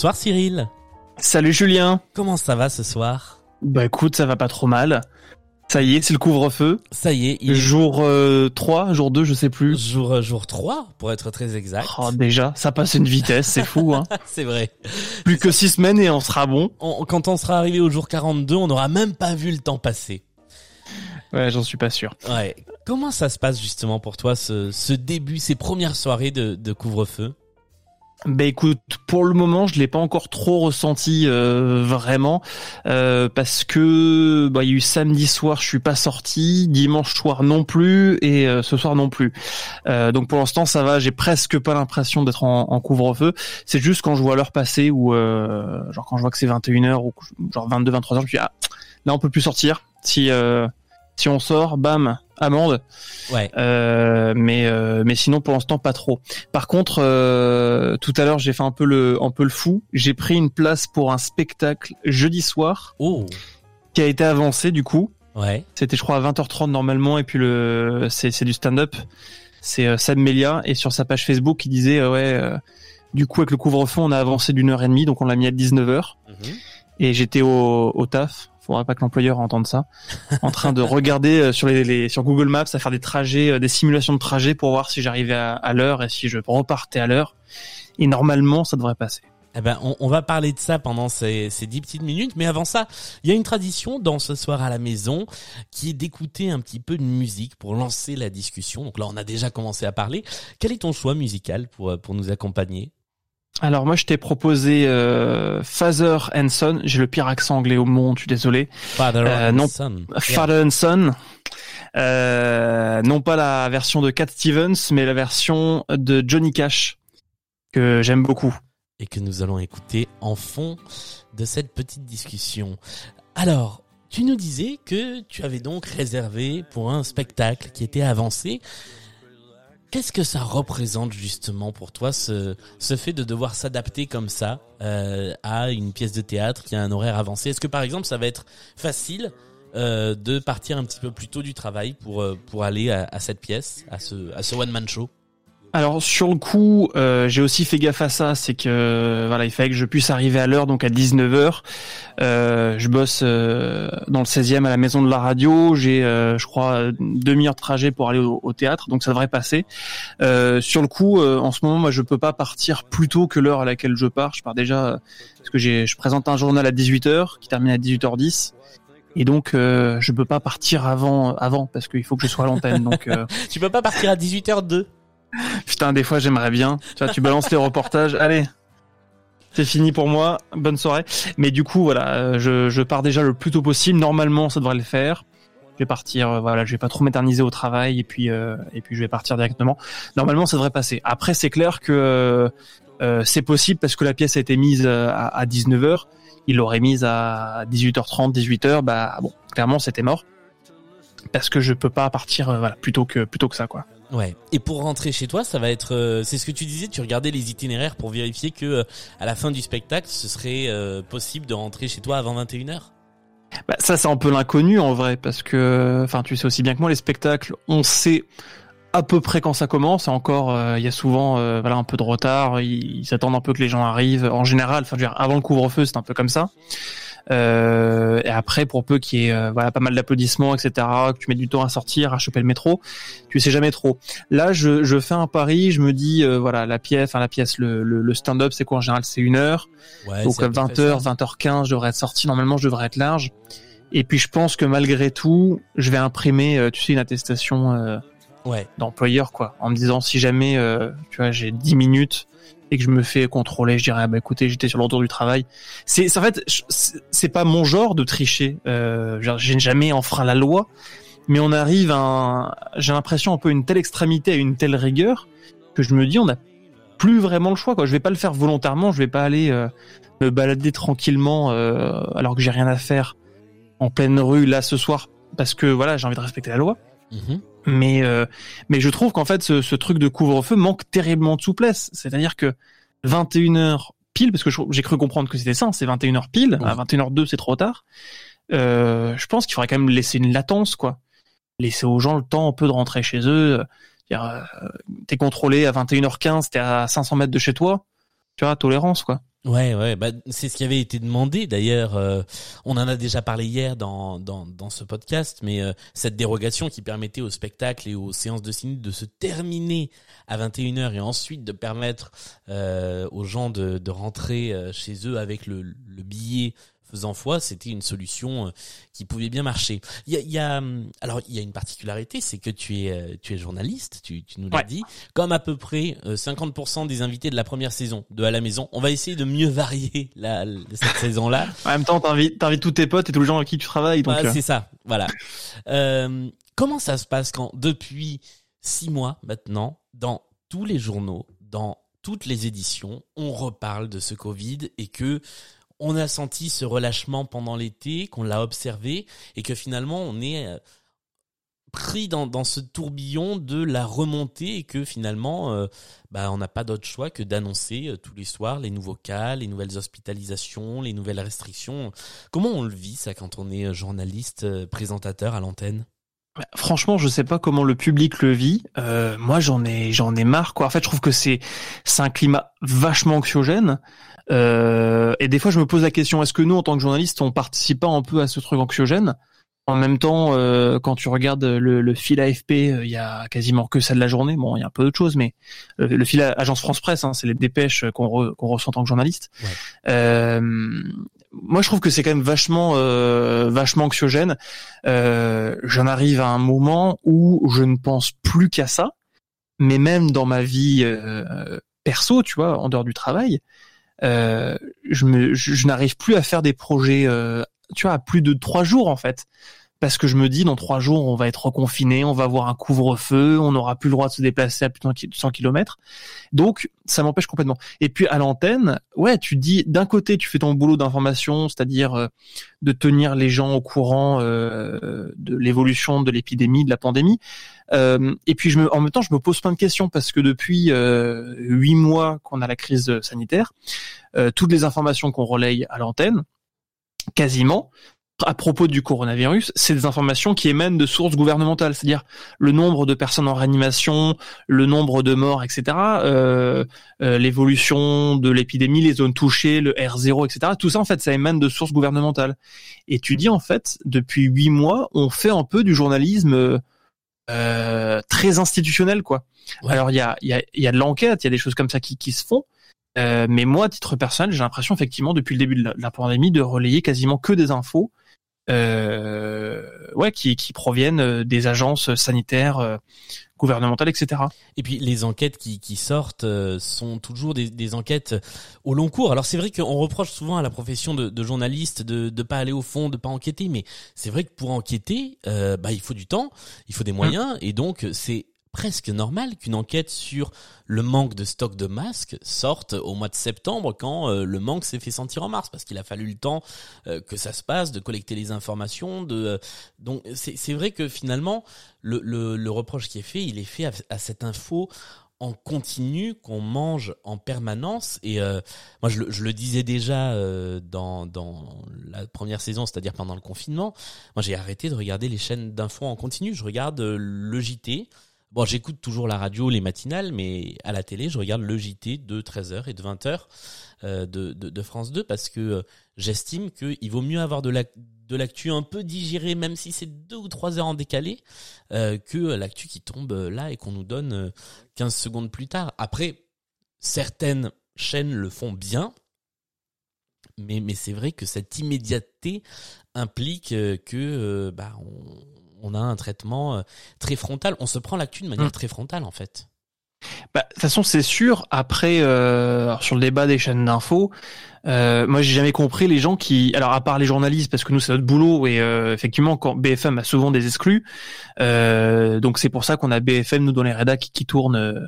Bonsoir Cyril. Salut Julien. Comment ça va ce soir? Bah écoute, ça va pas trop mal. Ça y est, c'est le couvre-feu. Ça y est, il... jour 3, euh, jour 2, je sais plus. Jour euh, jour 3 pour être très exact. Oh, déjà, ça passe une vitesse, c'est fou hein. c'est vrai. Plus que 6 semaines et on sera bon. quand on sera arrivé au jour 42, on n'aura même pas vu le temps passer. Ouais, j'en suis pas sûr. Ouais. Comment ça se passe justement pour toi ce, ce début, ces premières soirées de, de couvre-feu? Ben écoute, pour le moment, je l'ai pas encore trop ressenti euh, vraiment euh, parce que bah, il y a eu samedi soir, je suis pas sorti, dimanche soir non plus et euh, ce soir non plus. donc pour l'instant, ça va. J'ai presque pas l'impression d'être en, couvre-feu. C'est juste quand je vois l'heure passer ou genre quand je vois que c'est 21 h ou genre 22, 23 h je me dis ah là on peut plus sortir. Si si on sort, bam, amende. Ouais. Euh, mais euh, mais sinon pour l'instant pas trop. Par contre, euh, tout à l'heure j'ai fait un peu le un peu le fou. J'ai pris une place pour un spectacle jeudi soir. Oh. Qui a été avancé du coup. Ouais. C'était je crois à 20h30 normalement et puis le c'est c'est du stand-up. C'est Sam Melia et sur sa page Facebook il disait ouais du coup avec le couvre-feu on a avancé d'une heure et demie donc on l'a mis à 19h. Mhm. Et j'étais au, au taf faudra pas que l'employeur entende ça, en train de regarder euh, sur Google Maps à faire des trajets, euh, des simulations de trajets pour voir si j'arrivais à, l'heure et si je repartais à l'heure. Et normalement, ça devrait passer. Eh ben, on, va parler de ça pendant ces, ces dix petites minutes, mais avant ça, il y a une tradition dans ce soir à la maison qui est d'écouter un petit peu de musique pour lancer la discussion. Donc là, on a déjà commencé à parler. Quel est ton choix musical pour pour nous accompagner? Alors moi je t'ai proposé euh, Father and Son. J'ai le pire accent anglais au monde, je suis désolé. Father euh, and Son. Father and Son. Euh, non pas la version de Cat Stevens, mais la version de Johnny Cash que j'aime beaucoup. Et que nous allons écouter en fond de cette petite discussion. Alors, tu nous disais que tu avais donc réservé pour un spectacle qui était avancé. Qu'est-ce que ça représente justement pour toi ce, ce fait de devoir s'adapter comme ça euh, à une pièce de théâtre qui a un horaire avancé? Est-ce que par exemple ça va être facile euh, de partir un petit peu plus tôt du travail pour euh, pour aller à, à cette pièce, à ce à ce one man show? Alors sur le coup, euh, j'ai aussi fait gaffe à ça, c'est que voilà, il fallait que je puisse arriver à l'heure, donc à 19h. Euh, je bosse euh, dans le 16e à la maison de la radio, j'ai je crois demi-heure de trajet pour aller au, théâtre, donc ça devrait passer. sur le coup, en ce moment, moi je peux pas partir plus tôt que l'heure à laquelle je pars. Je pars déjà parce que j'ai je présente un journal à 18h qui termine à 18h10. Et donc je peux pas partir avant avant parce qu'il faut que je sois à l'antenne donc Tu peux pas partir à 18h02 Putain, des fois j'aimerais bien. Tu balances les reportages. Allez, c'est fini pour moi. Bonne soirée. Mais du coup, voilà, euh, je, pars déjà le plus tôt possible. Normalement, ça devrait le faire. Je vais partir. Euh, voilà, je vais pas trop m'éterniser au travail et puis euh, et puis je vais partir directement. Normalement, ça devrait passer. Après, c'est clair que euh, c'est possible parce que la pièce a été mise à, à 19h. Il l'aurait mise à 18h30, 18h. Bah bon, clairement, c'était mort parce que je peux pas partir voilà plutôt que plutôt que ça quoi. Ouais. Et pour rentrer chez toi, ça va être, euh, c'est ce que tu disais, tu regardais les itinéraires pour vérifier que euh, à la fin du spectacle, ce serait euh, possible de rentrer chez toi avant 21h. Bah, ça, c'est un peu l'inconnu en vrai, parce que, enfin, tu sais aussi bien que moi, les spectacles, on sait à peu près quand ça commence. Encore, il y a souvent, voilà, un peu de retard. Ils, ils, attendent un peu que les gens arrivent. En général, enfin, avant le couvre-feu, c'est un peu comme ça. Euh, et après, pour peu qu'il y ait euh, voilà pas mal d'applaudissements, etc., que tu mets du temps à sortir, à choper le métro, tu sais jamais trop. Là, je, je fais un pari, je me dis euh, voilà la pièce, enfin la pièce, le, le, stand-up, c'est quoi en général C'est une heure. Donc 20h, 20h15, je devrais être sorti. Normalement, je devrais être large. Et puis je pense que malgré tout, je vais imprimer, tu sais, une attestation ouais. d'employeur, quoi, en me disant si jamais, tu vois, j'ai 10 minutes et que je me fais contrôler, je dirais ah bah écoutez j'étais sur le retour du travail. C'est en fait c'est pas mon genre de tricher. Euh, j'ai jamais enfreint la loi, mais on arrive à j'ai l'impression un peu une telle extrémité à une telle rigueur que je me dis on a plus vraiment le choix quoi. Je vais pas le faire volontairement, je vais pas aller euh, me balader tranquillement euh, alors que j'ai rien à faire en pleine rue là ce soir parce que voilà j'ai envie de respecter la loi. Mm-hmm. Mais euh, mais je trouve qu'en fait ce, ce, truc de couvre-feu manque terriblement de souplesse. C'est-à-dire que 21h pile, parce que j'ai cru comprendre que c'était ça, hein, c'est 21h pile, à 21h02 c'est trop tard. Euh, je pense qu'il faudrait quand même laisser une latence, quoi. Laisser aux gens le temps un peu de rentrer chez eux. Euh, t'es contrôlé à 21h15, t'es à 500 mètres de chez toi. Tu vois, tolérance, quoi. Ouais, ouais, bah, c'est ce qui avait été demandé d'ailleurs. Euh, on en a déjà parlé hier dans, dans, dans ce podcast, mais euh, cette dérogation qui permettait aux spectacles et aux séances de ciné de se terminer à 21h et ensuite de permettre euh, aux gens de, de rentrer chez eux avec le, le billet faisant foi, c'était une solution euh, qui pouvait bien marcher. Il y a, il y a hum, alors il y a une particularité, c'est que tu es euh, tu es journaliste, tu, tu nous l'as dit, comme à peu près 50% euh, des invités de la première saison de à la maison. On va essayer de mieux varier la, cette saison-là. En même temps, t'invites t'invites tous tes potes et tous les gens avec qui tu travailles. Donc c'est ça, voilà. Euh, comment ça se passe quand depuis six mois maintenant, dans tous les journaux, dans toutes les éditions, on reparle de ce Covid et que on a senti ce relâchement pendant l'été, qu'on l'a observé, et que finalement on est euh, pris dans, ce tourbillon de la remontée et que finalement euh, bah, on n'a pas d'autre choix que d'annoncer euh, tous les soirs les nouveaux cas, les nouvelles hospitalisations, les nouvelles restrictions. Comment on le vit ça quand on est journaliste, présentateur à l'antenne? Franchement, je sais pas comment le public le vit. moi, j'en ai, j'en ai marre. Quoi. En fait, je trouve que c'est, c'est un climat vachement anxiogène. Euh, et des fois, je me pose la question est-ce que nous, en tant que journalistes, on participe pas un peu à ce truc anxiogène? En même temps, euh, quand tu regardes le, le fil AFP, euh, il y a quasiment que ça de la journée. Bon, il y a un peu d'autres choses, mais le, fil Agence France Presse, hein, c'est les dépêches qu'on re, ressent en tant que journaliste. moi, je trouve que c'est quand même vachement, vachement anxiogène. J'en arrive à un moment où je ne pense plus qu'à ça, mais même dans ma vie perso, tu vois, en dehors du travail, euh, je, me, je, n'arrive plus à faire des projets, euh, tu vois, à plus de trois jours en fait parce que je me dis dans trois jours on va être reconfiné, on va avoir un couvre-feu, on n'aura plus le droit de se déplacer à plus de 100 km. Donc ça m'empêche complètement. Et puis à l'antenne, ouais, tu dis d'un côté tu fais ton boulot d'information, c'est-à-dire euh, de tenir les gens au courant euh, de l'évolution de l'épidémie, de la pandémie. Euh, et puis je me, en même temps je me pose plein de questions parce que depuis huit mois qu'on a la crise sanitaire, toutes les informations qu'on relaye à l'antenne, quasiment, à propos du coronavirus, c'est des informations qui émanent de sources gouvernementales, c'est-à-dire le nombre de personnes en réanimation, le nombre de morts, etc., euh, euh, l'évolution de l'épidémie, les zones touchées, le R0, etc. Tout ça, en fait, ça émane de sources gouvernementales. Et tu dis, en fait, depuis huit mois, on fait un peu du journalisme euh, très institutionnel, quoi. Alors, il y a, y, a, y a de l'enquête, il y a des choses comme ça qui, qui se font, euh, mais moi, à titre personnel, j'ai l'impression effectivement depuis le début de la, pandémie de relayer quasiment que des infos euh, ouais, qui, qui proviennent euh, des agences sanitaires euh, gouvernementales, etc. Et puis les enquêtes qui, qui sortent sont toujours des, des, enquêtes au long cours. Alors c'est vrai qu'on reproche souvent à la profession de, de journaliste de ne pas aller au fond, de pas enquêter, mais c'est vrai que pour enquêter, euh, bah, il faut du temps, il faut des moyens, et donc c'est presque normal qu'une enquête sur le manque de stock de masques sorte au mois de septembre quand euh, le manque s'est fait sentir en mars. Parce qu'il a fallu le temps euh, que ça se passe de collecter les informations euh, donc c'est vrai que finalement le, reproche qui est fait il est fait à, cette info en continu qu'on mange en permanence. Et moi je le, disais déjà dans la première saison c'est-à-dire pendant le confinement moi j'ai arrêté de regarder les chaînes d'infos en continu. Je regarde le JT Bon, j'écoute toujours la radio, les matinales, mais à la télé, je regarde le JT de 13h et de 20h euh, de, France 2 parce que euh, j'estime qu'il vaut mieux avoir de l'actu un peu digéré, même si c'est deux ou trois heures en décalé, euh, que l'actu qui tombe là et qu'on nous donne 15 secondes plus tard. Après, certaines chaînes le font bien, mais, mais c'est vrai que cette immédiateté implique que bah, on, on a un traitement euh, très frontal. On se prend l'actu de manière mm. très frontale, en fait. Bah, de toute façon, c'est sûr. Après, euh, sur le débat des chaînes d'infos, euh, moi, j'ai jamais compris les gens qui, alors à part les journalistes, parce que nous c'est notre boulot et effectivement, quand BFM a souvent des exclus, donc c'est pour ça qu'on a BFM nous dans les rédacs qui, qui tournent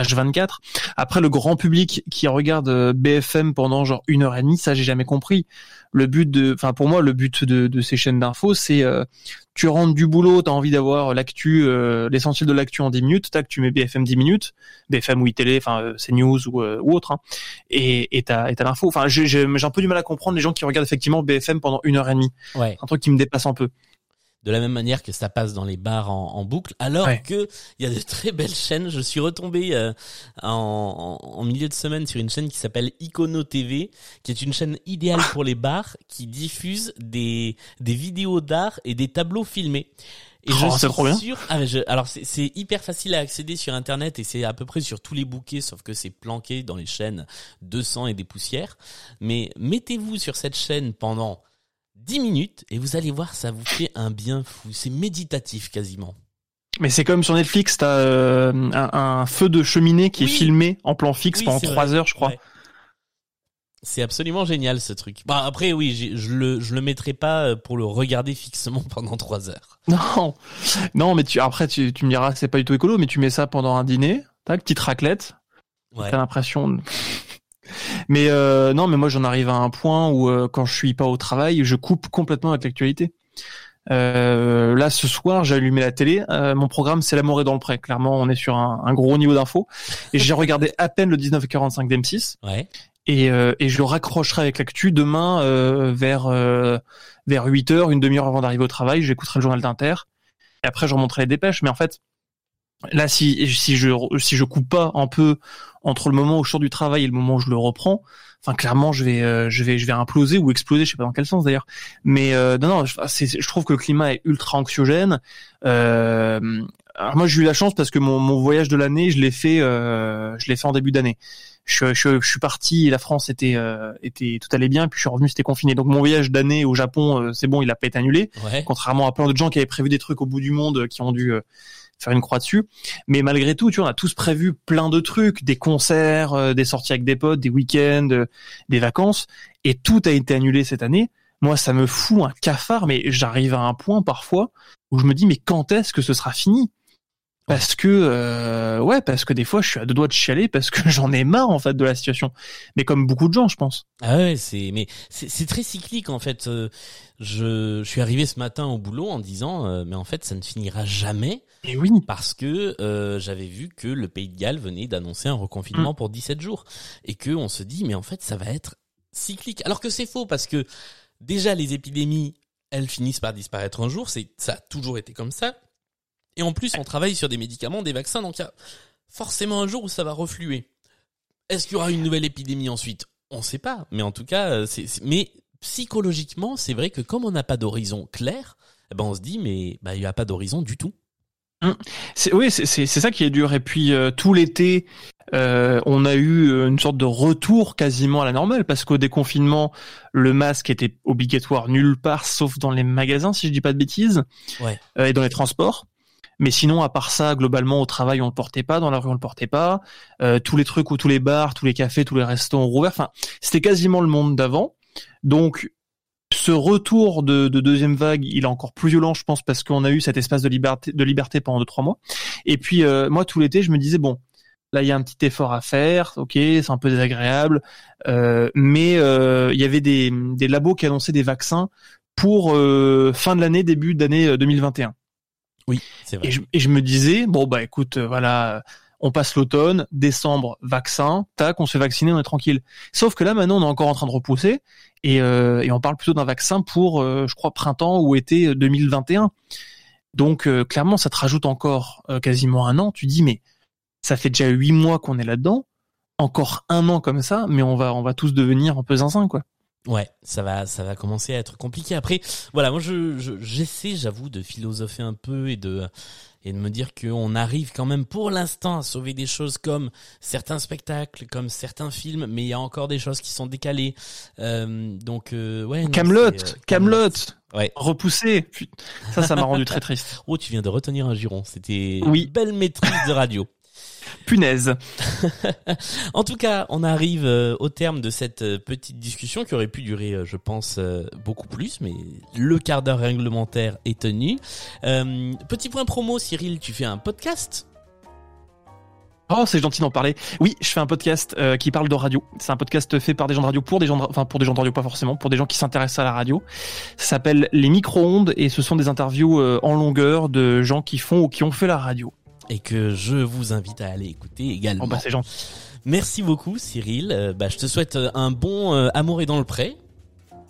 H24. Après, le grand public qui regarde euh, BFM pendant genre une heure et demie, ça j'ai jamais compris. Le but de, enfin pour moi, le but de, de ces chaînes d'infos, c'est euh, tu rentres du boulot, t'as envie d'avoir l'actu, euh, l'essentiel de l'actu en 10 minutes, tac, tu mets BFM 10 minutes, BFM ou télé, enfin c'est news ou, ou autre, hein, et et t'as et t'as l'info. Enfin j'ai j'ai un peu du mal à comprendre les gens qui regardent effectivement BFM pendant une heure et demie. Ouais. Un truc qui me dépasse un peu de la même manière que ça passe dans les bars en, boucle, alors que il y a de très belles chaînes. Je suis retombé euh, en, en, milieu de semaine sur une chaîne qui s'appelle Icono TV, qui est une chaîne idéale pour les bars, qui diffuse des des vidéos d'art et des tableaux filmés. Et je oh, suis trop bien. sûr. Ah, alors c'est hyper facile à accéder sur internet et c'est à peu près sur tous les bouquets, sauf que c'est planqué dans les chaînes 200 et des poussières. Mais mettez-vous sur cette chaîne pendant 10 minutes et vous allez voir, ça vous fait un bien fou. C'est méditatif quasiment. Mais c'est comme sur Netflix, t'as euh, un, feu de cheminée qui est filmé en plan fixe pendant 3 heures, je crois. C'est absolument génial ce truc. Bah après oui, je le je le mettrai pas euh, pour le regarder fixement pendant 3 heures. Non, non, mais tu après tu, tu me diras c'est pas du tout écolo, mais tu mets ça pendant un dîner, tac, petite raclette. Ouais. T'as l'impression mais euh, non, mais moi j'en arrive à un point où euh, quand je suis pas au travail, je coupe complètement avec l'actualité. Euh, là, ce soir, j'ai allumé la télé. Euh, mon programme, c'est L'amour est dans le pré. Clairement, on est sur un, un gros niveau d'infos. Et j'ai regardé à peine le 19h45 d'M6. Ouais. Et, euh, et je raccrocherai avec l'actu demain vers vers 8 h une demi-heure avant d'arriver au travail. J'écouterai le journal d'Inter. Et après, je remonterai les dépêches. Mais en fait, là, si si je si je coupe pas un peu entre le moment où je sors du travail et le moment où je le reprends, enfin clairement je vais euh, je vais je vais imploser ou exploser, je sais pas dans quel sens d'ailleurs. Mais euh, non non, je, je trouve que le climat est ultra anxiogène. Euh, alors moi j'ai eu la chance parce que mon, mon voyage de l'année, je l'ai fait euh, je l'ai fait en début d'année. Je, je, je, suis parti et la France était euh, était tout allait bien puis je suis revenu c'était confiné donc mon voyage d'année au Japon c'est bon il a pas été annulé contrairement à plein d'autres gens qui avaient prévu des trucs au bout du monde qui ont dû faire une croix dessus. Mais malgré tout, tu vois, on a tous prévu plein de trucs, des concerts, euh, des sorties avec des potes, des week-ends, euh, des vacances, et tout a été annulé cette année. Moi, ça me fout un cafard, mais j'arrive à un point parfois où je me dis, mais quand est-ce que ce sera fini? Parce que euh, ouais parce que des fois je suis à deux doigts de chialer parce que j'en ai marre en fait de la situation mais comme beaucoup de gens je pense ah ouais c'est mais c'est très cyclique en fait je, je suis arrivé ce matin au boulot en disant mais en fait ça ne finira jamais et oui. Parce que euh, j'avais vu que le Pays de Galles venait d'annoncer un reconfinement mm. pour 17 jours. Et que on se dit, mais en fait, ça va être cyclique. Alors que c'est faux, parce que déjà, les épidémies, elles finissent par disparaître un jour. C'est Ça a toujours été comme ça. Et en plus, on travaille sur des médicaments, des vaccins, donc il y a forcément un jour où ça va refluer. Est-ce qu'il y aura une nouvelle épidémie ensuite? On ne sait pas. Mais en tout cas, euh, c'est... Mais psychologiquement, c'est vrai que comme on n'a pas d'horizon clair, eh ben on se dit, mais bah, il n'y a pas d'horizon du tout. Hum. C'est, oui, c'est, ça qui est dur. Et puis euh, tout l'été, euh, on a eu une sorte de retour quasiment à la normale parce qu'au déconfinement, le masque était obligatoire nulle part sauf dans les magasins, si je dis pas de bêtises, ouais. et dans les transports. Mais sinon, à part ça, globalement, au travail, on le portait pas, dans la rue, on le portait pas. tous les trucs ou tous les bars, tous les cafés, tous les restaurants rouverts. Enfin, c'était quasiment le monde d'avant. Donc, ce retour de, deuxième vague, il est encore plus violent, je pense, parce qu'on a eu cet espace de liberté, de liberté pendant deux trois mois. Et puis euh, moi, tout l'été, je me disais bon, là, il y a un petit effort à faire, ok, c'est un peu désagréable, euh, mais euh, il y avait des, des labos qui annonçaient des vaccins pour fin de l'année, début d'année 2021. Oui. Et je, me disais bon bah écoute, voilà on passe l'automne, décembre, vaccin, tac, on se fait vacciner, on est tranquille. Sauf que là, maintenant, on est encore en train de repousser et, euh, on parle plutôt d'un vaccin pour, euh, je crois, printemps ou été 2021. Donc, euh, clairement, ça te rajoute encore quasiment un an. Tu dis, mais ça fait déjà huit mois qu'on est là-dedans, encore un an comme ça, mais on va, on va tous devenir un peu zinzin, quoi. Ouais, ça va, ça va commencer à être compliqué. Après, voilà, moi, je, j'essaie, j'avoue, de philosopher un peu et de et de me dire qu'on arrive quand même pour l'instant à sauver des choses comme certains spectacles, comme certains films, mais il y a encore des choses qui sont décalées. Euh, donc euh, ouais. Camelot, euh, Camelot. Ouais. Repoussé. Ça, ça m'a rendu très triste. Oh, tu viens de retenir un giron. C'était oui. une belle maîtrise de radio. Punaise. en tout cas, on arrive euh, au terme de cette euh, petite discussion qui aurait pu durer, euh, je pense, beaucoup plus, mais le quart d'heure réglementaire est tenu. petit point promo, Cyril, tu fais un podcast? Oh, c'est gentil d'en parler. Oui, je fais un podcast euh, qui parle de radio. C'est un podcast fait par des gens de radio pour des gens, de, enfin pour des gens de radio pas forcément, pour des gens qui s'intéressent à la radio. Ça s'appelle les micro-ondes et ce sont des interviews euh, en longueur de gens qui font ou qui ont fait la radio. Et que je vous invite à aller écouter également. Oh bah c'est gentil. Merci beaucoup Cyril. Euh, bah je te souhaite un bon amour et dans le pré.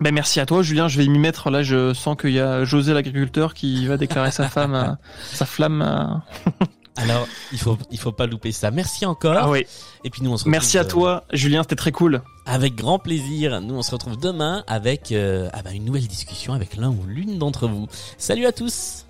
Ben merci à toi Julien, je vais m'y mettre là, je sens qu'il y a José l'agriculteur qui va déclarer sa femme sa flamme Alors, il faut il faut pas louper ça. Merci encore. Ah oui. Et puis nous on se Merci à toi Julien, c'était très cool. Avec grand plaisir. Nous on se retrouve demain avec euh, ah bah, une nouvelle discussion avec l'un ou l'une d'entre vous. Salut à tous.